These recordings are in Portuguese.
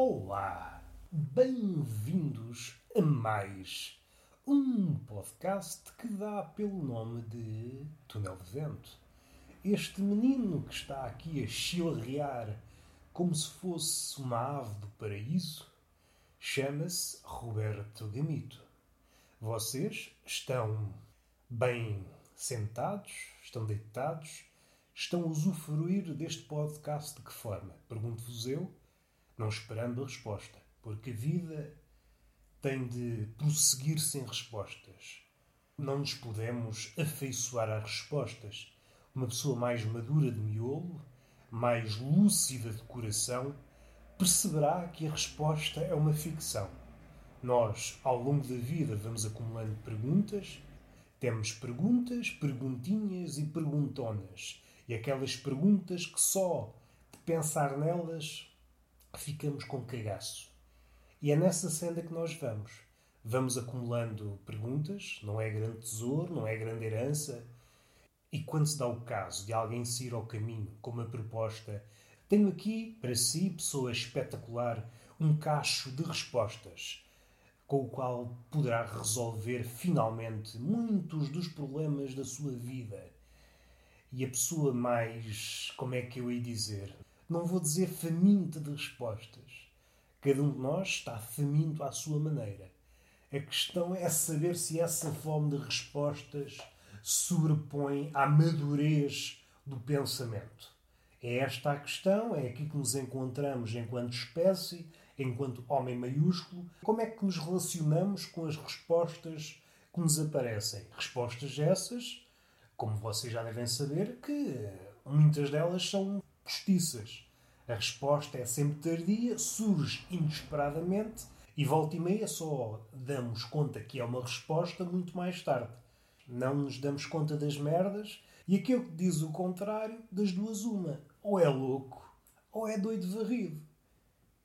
Olá, bem-vindos a mais um podcast que dá pelo nome de Túnel de Vento. Este menino que está aqui a chilrear como se fosse uma ave do paraíso chama-se Roberto Gamito. Vocês estão bem sentados, estão deitados, estão a usufruir deste podcast de que forma? Pergunto-vos eu, não esperando a resposta, porque a vida tem de prosseguir sem respostas. Não nos podemos afeiçoar às respostas. Uma pessoa mais madura de miolo, mais lúcida de coração, perceberá que a resposta é uma ficção. Nós, ao longo da vida, vamos acumulando perguntas temos perguntas, perguntinhas e perguntonas. E aquelas perguntas que só de pensar nelas ficamos com cagaço. E é nessa senda que nós vamos. Vamos acumulando perguntas, não é grande tesouro, não é grande herança. E quando se dá o caso de alguém se ir ao caminho com uma proposta, tenho aqui para si, pessoa espetacular, um cacho de respostas com o qual poderá resolver finalmente muitos dos problemas da sua vida. E a pessoa mais, como é que eu ia dizer? Não vou dizer faminta de respostas. Cada um de nós está faminto à sua maneira. A questão é saber se essa fome de respostas sobrepõe à madurez do pensamento. É esta a questão, é aqui que nos encontramos enquanto espécie enquanto homem maiúsculo, como é que nos relacionamos com as respostas que nos aparecem? Respostas essas, como vocês já devem saber, que muitas delas são postiças. A resposta é sempre tardia, surge inesperadamente e volta e meia só damos conta que é uma resposta muito mais tarde. Não nos damos conta das merdas e aquele que diz o contrário, das duas uma. Ou é louco ou é doido varrido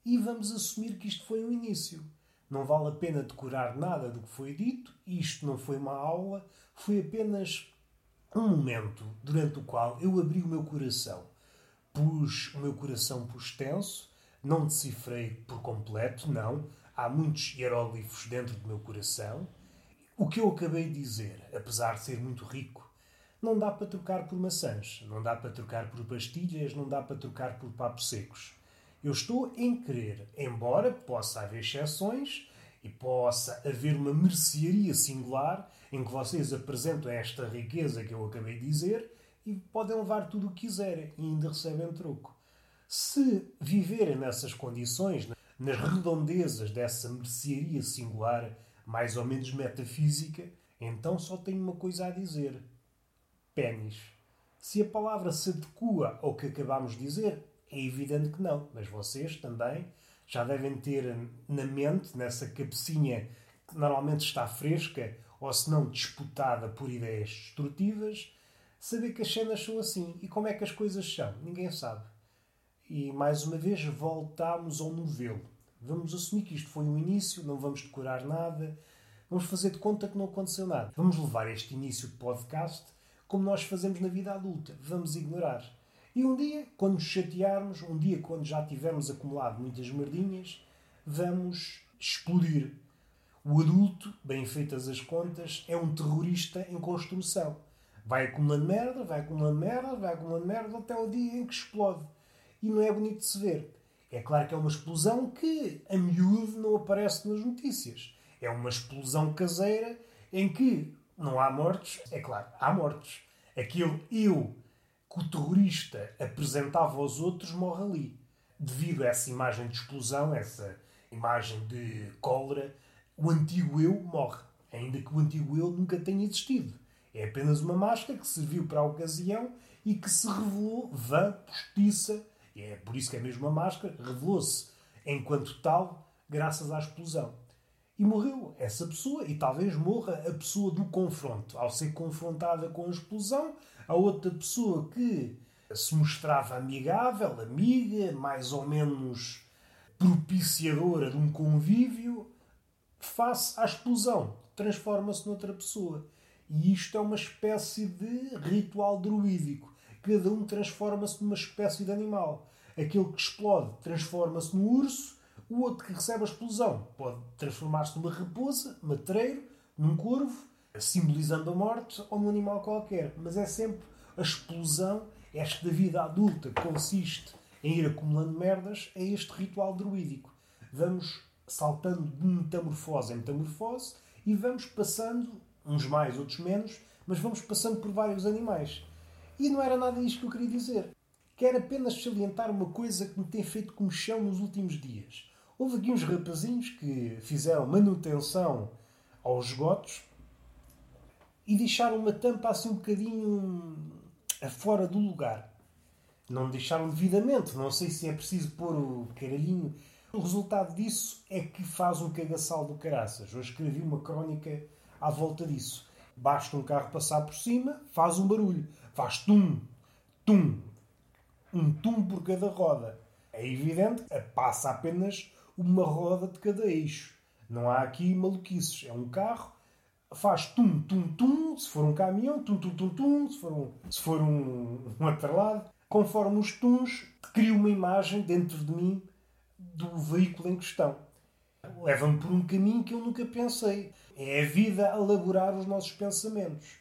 e vamos assumir que isto foi um início. Não vale a pena decorar nada do que foi dito, isto não foi uma aula, foi apenas um momento durante o qual eu abri o meu coração. Pus o meu coração por extenso, não decifrei por completo, não. Há muitos hieróglifos dentro do meu coração. O que eu acabei de dizer, apesar de ser muito rico, não dá para trocar por maçãs, não dá para trocar por pastilhas, não dá para trocar por papos secos. Eu estou em querer, embora possa haver exceções e possa haver uma mercearia singular em que vocês apresentam esta riqueza que eu acabei de dizer e podem levar tudo o que quiserem e ainda recebem troco. Se viverem nessas condições, nas redondezas dessa mercearia singular, mais ou menos metafísica, então só tenho uma coisa a dizer: pênis. Se a palavra se adequa ao que acabamos de dizer, é evidente que não, mas vocês também já devem ter na mente, nessa cabecinha que normalmente está fresca ou se não disputada por ideias destrutivas, saber que as cenas são assim. E como é que as coisas são? Ninguém sabe. E mais uma vez voltamos ao novelo. Vamos assumir que isto foi um início, não vamos decorar nada, vamos fazer de conta que não aconteceu nada. Vamos levar este início de podcast como nós fazemos na vida adulta. Vamos ignorar. E um dia, quando nos chatearmos, um dia, quando já tivermos acumulado muitas merdinhas, vamos explodir. O adulto, bem feitas as contas, é um terrorista em construção. Vai acumulando merda, vai acumulando merda, vai acumulando merda até o dia em que explode. E não é bonito de se ver. É claro que é uma explosão que a miúdo não aparece nas notícias. É uma explosão caseira em que não há mortes. É claro, há mortes. Aquele eu que o terrorista apresentava aos outros morre ali. Devido a essa imagem de explosão, essa imagem de cólera, o antigo eu morre, ainda que o antigo eu nunca tenha existido. É apenas uma máscara que serviu para a ocasião e que se revelou vã, postiça, e é por isso que é mesmo uma máscara, revelou-se enquanto tal, graças à explosão. E morreu essa pessoa, e talvez morra a pessoa do confronto. Ao ser confrontada com a explosão, a outra pessoa que se mostrava amigável, amiga, mais ou menos propiciadora de um convívio, face à explosão, transforma-se noutra pessoa. E isto é uma espécie de ritual druídico. Cada um transforma-se numa espécie de animal. Aquele que explode transforma-se no urso, O outro que recebe a explosão pode transformar-se numa raposa, matreiro, num corvo, simbolizando a morte, ou num animal qualquer. Mas é sempre a explosão, esta vida adulta consiste em ir acumulando merdas, é este ritual druídico. Vamos saltando de metamorfose em metamorfose e vamos passando, uns mais, outros menos, mas vamos passando por vários animais. E não era nada isto que eu queria dizer. Quero apenas salientar uma coisa que me tem feito comichão nos últimos dias. Houve aqui uns rapazinhos que fizeram manutenção aos esgotos e deixaram uma tampa assim um bocadinho fora do lugar. Não deixaram devidamente, não sei se é preciso pôr o caralhinho. O resultado disso é que faz um cagaçal do caraças. Eu escrevi uma crónica à volta disso. Basta um carro passar por cima, faz um barulho. Faz tum, tum, um tum por cada roda. É evidente que passa apenas uma roda de cada eixo. Não há aqui maluquices. É um carro, faz tum, tum, tum. Se for um caminhão, tum, tum, tum, tum. Se for um, se for um, um atrelado. Conforme os tuns, crio uma imagem dentro de mim do veículo em questão. Leva-me por um caminho que eu nunca pensei. É a vida a elaborar os nossos pensamentos.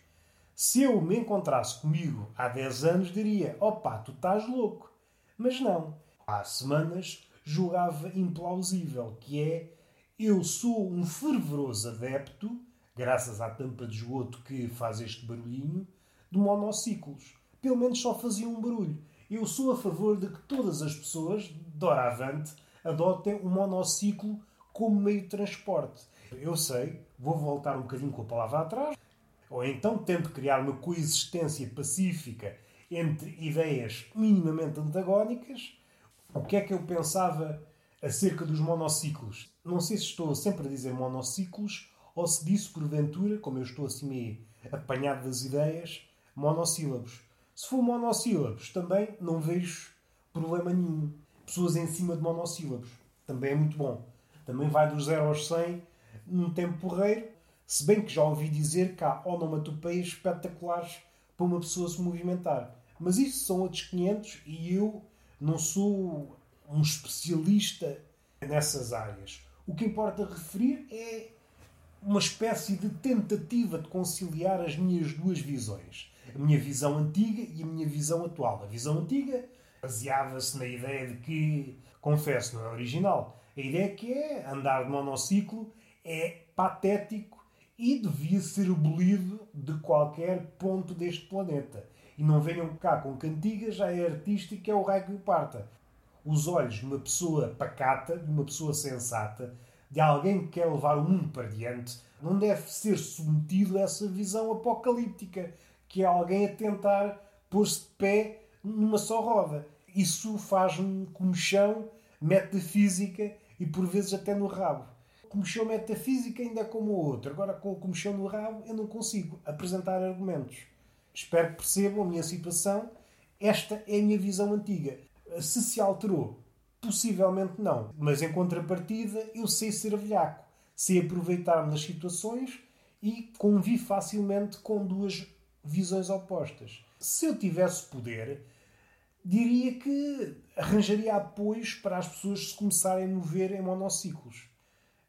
Se eu me encontrasse comigo há 10 anos, diria: opá, tu estás louco. Mas não. Há semanas julgava implausível, que é eu sou um fervoroso adepto, graças à tampa de esgoto que faz este barulhinho, de monociclos. Pelo menos só fazia um barulho. Eu sou a favor de que todas as pessoas, doravante, adotem o um monociclo como meio de transporte. Eu sei, vou voltar um bocadinho com a palavra atrás, ou então tento criar uma coexistência pacífica entre ideias minimamente antagónicas. O que é que eu pensava acerca dos monociclos? Não sei se estou sempre a dizer monociclos ou se disse porventura, como eu estou assim meio apanhado das ideias, monossílabos. Se for monossílabos, também não vejo problema nenhum. Pessoas em cima de monossílabos. Também é muito bom. Também vai dos 0 aos 100 num tempo porreiro. Se bem que já ouvi dizer que há onomatopeias espetaculares para uma pessoa se movimentar. Mas isso são outros 500 e eu não sou um especialista nessas áreas. O que importa referir é uma espécie de tentativa de conciliar as minhas duas visões. A minha visão antiga e a minha visão atual. A visão antiga baseava-se na ideia de que, confesso, não é original, a ideia que é andar de monociclo é patético e devia ser abolido de qualquer ponto deste planeta. E não venham cá com cantigas, já é artística, é o raio que o parta. Os olhos de uma pessoa pacata, de uma pessoa sensata, de alguém que quer levar o mundo para diante, não deve ser submetido a essa visão apocalíptica, que é alguém a tentar pôr-se de pé numa só roda. Isso faz-me comichão metafísica e por vezes até no rabo. Comichão metafísica ainda é como o outro. Agora com o no rabo eu não consigo apresentar argumentos. Espero que percebam a minha situação. Esta é a minha visão antiga. Se se alterou, possivelmente não. Mas em contrapartida, eu sei ser velhaco. Sei aproveitar-me das situações e convivo facilmente com duas visões opostas. Se eu tivesse poder, diria que arranjaria apoios para as pessoas se começarem a mover em monociclos,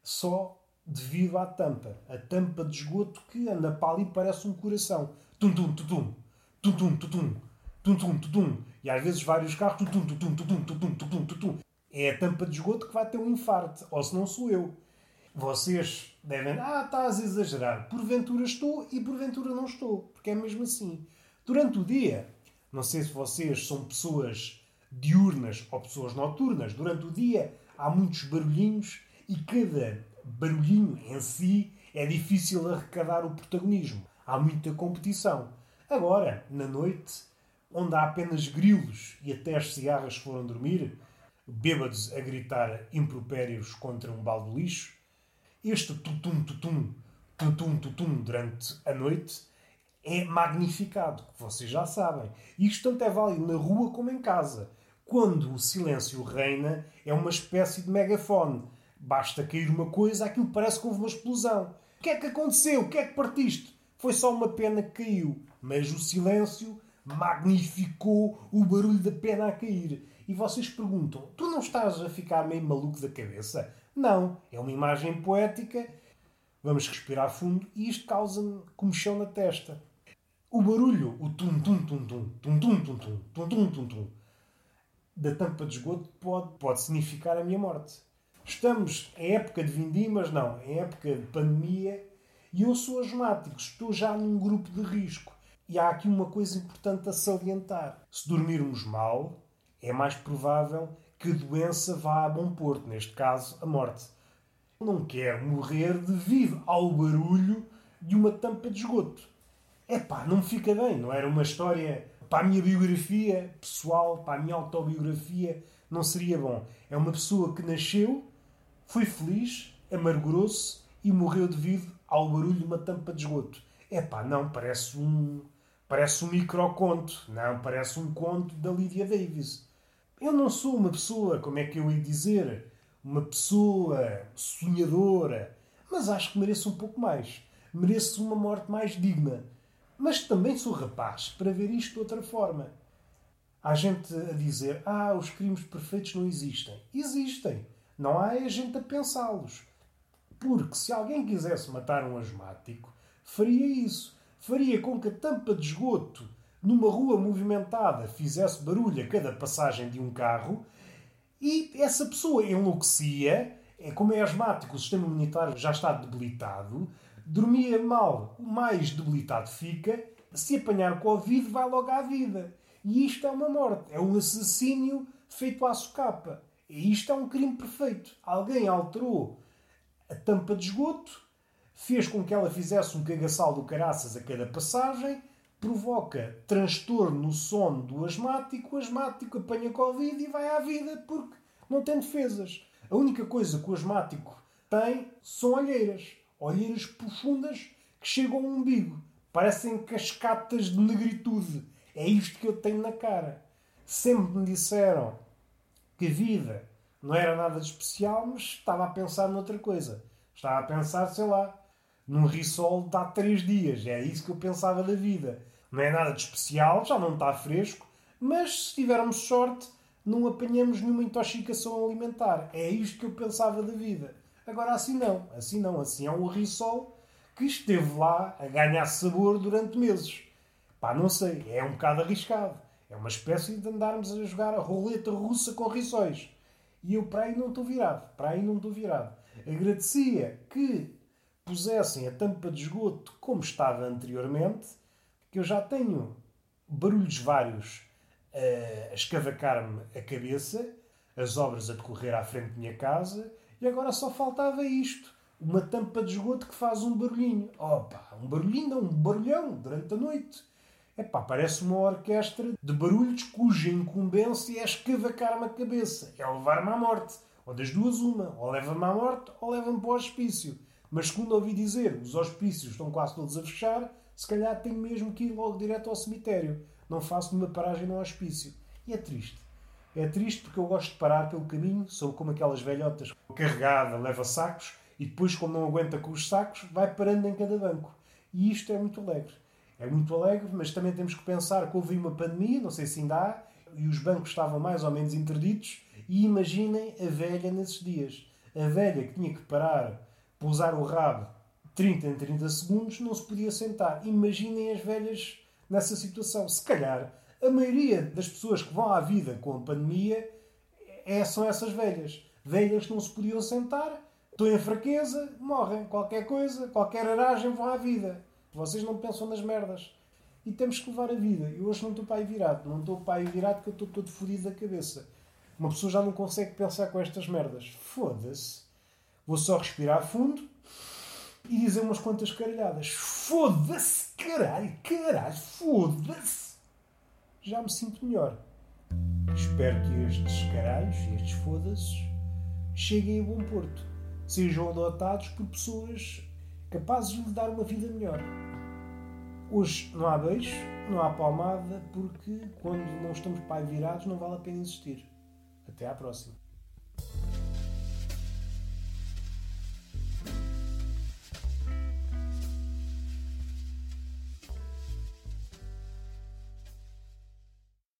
só devido à tampa. A tampa de esgoto que anda para ali parece um coração. Tum-tum-tum-tum, tum-tum-tum-tum, tum-tum-tum-tum. E às vezes vários carros, tum-tum-tum-tum-tum-tum-tum-tum. É a tampa de esgoto que vai ter um infarto, ou se não sou eu. Vocês devem, ah, estás a exagerar. Porventura estou e porventura não estou, porque é mesmo assim. Durante o dia, não sei se vocês são pessoas diurnas ou pessoas noturnas. Durante o dia há muitos barulhinhos e cada barulhinho em si é difícil arrecadar o protagonismo. Há muita competição. Agora, na noite, onde há apenas grilos e até as cigarras foram dormir, bêbados a gritar impropérios contra um balde de lixo, este tutum tutum, tutum tutum durante a noite é magnificado, que vocês já sabem. Isto tanto é válido na rua como em casa. Quando o silêncio reina, é uma espécie de megafone. Basta cair uma coisa, aquilo parece que houve uma explosão. O que é que aconteceu? O que é que partiste? Foi só uma pena que caiu. Mas o silêncio magnificou o barulho da pena a cair. e vocês perguntam: tu não estás a ficar meio maluco da cabeça? Não, é uma imagem poética. Vamos respirar fundo e isto causa-me comichão na testa. O barulho, o tum tum tum tum, tum tum tum tum, tum tum tum tum, da tampa de esgoto pode, pode significar a minha morte. Estamos em época de vindimas, não, em época de pandemia, e eu sou asmático, estou já num grupo de risco. E há aqui uma coisa importante a salientar. Se dormirmos mal, é mais provável que a doença vá a bom porto, neste caso, a morte. Não quero morrer devido ao barulho de uma tampa de esgoto. É pá, não me fica bem, não era uma história para a minha biografia pessoal, para a minha autobiografia, não seria bom. É uma pessoa que nasceu, foi feliz, amargurou-se e morreu devido ao barulho de uma tampa de esgoto. É pá, não, parece um, parece um microconto, não, parece um conto da Lydia Davis. Eu não sou uma pessoa, como é que eu ia dizer, uma pessoa sonhadora, mas acho que mereço um pouco mais. Mereço uma morte mais digna. Mas também sou rapaz para ver isto de outra forma. Há gente a dizer: Ah, os crimes perfeitos não existem. Existem. Não há é gente a pensá-los. Porque se alguém quisesse matar um asmático, faria isso. Faria com que a tampa de esgoto numa rua movimentada fizesse barulho a cada passagem de um carro e essa pessoa enlouquecia, é como é asmático, o sistema imunitário já está debilitado, dormia mal, o mais debilitado fica, se apanhar Covid vai logo à vida. E isto é uma morte, é um assassínio feito à socapa. E isto é um crime perfeito. Alguém alterou a tampa de esgoto, fez com que ela fizesse um cagaçal do caraças a cada passagem, provoca transtorno no sono do asmático, o asmático apanha Covid e vai à vida porque não tem defesas. A única coisa que o asmático tem são olheiras. Olheiras profundas que chegam ao umbigo. Parecem cascatas de negritude. É isto que eu tenho na cara. Sempre me disseram que a vida não era nada de especial, mas estava a pensar noutra coisa. Estava a pensar, sei lá, num risol de há três dias. É isso que eu pensava da vida não é nada de especial, já não está fresco, mas se tivermos sorte, não apanhamos nenhuma intoxicação alimentar. É isto que eu pensava da vida. Agora assim não, assim não, assim é um rissol que esteve lá a ganhar sabor durante meses. Pá, não sei, é um bocado arriscado. É uma espécie de andarmos a jogar a roleta russa com rissóis. E eu para aí não estou virado, para aí não estou virado. Agradecia que pusessem a tampa de esgoto como estava anteriormente, que eu já tenho barulhos vários a escavacar-me a cabeça, as obras a decorrer à frente da minha casa, e agora só faltava isto. Uma tampa de esgoto que faz um barulhinho. Opa, um barulhinho, um barulhão durante a noite. Epá, parece uma orquestra de barulhos cuja incumbência é escavacar-me a cabeça, é levar-me à morte. Ou das duas, uma. Ou leva-me à morte ou leva-me para o hospício. Mas, segundo ouvi dizer, os hospícios estão quase todos a fechar se calhar tenho mesmo que ir logo direto ao cemitério. Não faço nenhuma paragem no hospício. E é triste. É triste porque eu gosto de parar pelo caminho, sou como aquelas velhotas carregada, leva sacos e depois, quando não aguenta com os sacos, vai parando em cada banco. E isto é muito alegre. É muito alegre, mas também temos que pensar que houve uma pandemia, não sei se ainda há, e os bancos estavam mais ou menos interditos. E imaginem a velha nesses dias. A velha que tinha que parar, pousar o rabo 30 em 30 segundos, não se podia sentar. Imaginem as velhas nessa situação. Se calhar, a maioria das pessoas que vão à vida com a pandemia é, são essas velhas. Velhas que não se podiam sentar, estão em fraqueza, morrem. Qualquer coisa, qualquer aragem, vão à vida. Vocês não pensam nas merdas. E temos que levar a vida. Eu hoje não estou para aí virado. Não estou para aí virado porque eu estou todo fodido da cabeça. Uma pessoa já não consegue pensar com estas merdas. Foda-se. Vou só respirar fundo e dizer umas quantas caralhadas. Foda-se, caralho, caralho, foda-se. Já me sinto melhor. Espero que estes caralhos, estes foda-se, cheguem a bom porto. Sejam adotados por pessoas capazes de lhe dar uma vida melhor. Hoje não há beijo, não há palmada, porque quando não estamos pai virados não vale a pena existir. Até à próxima.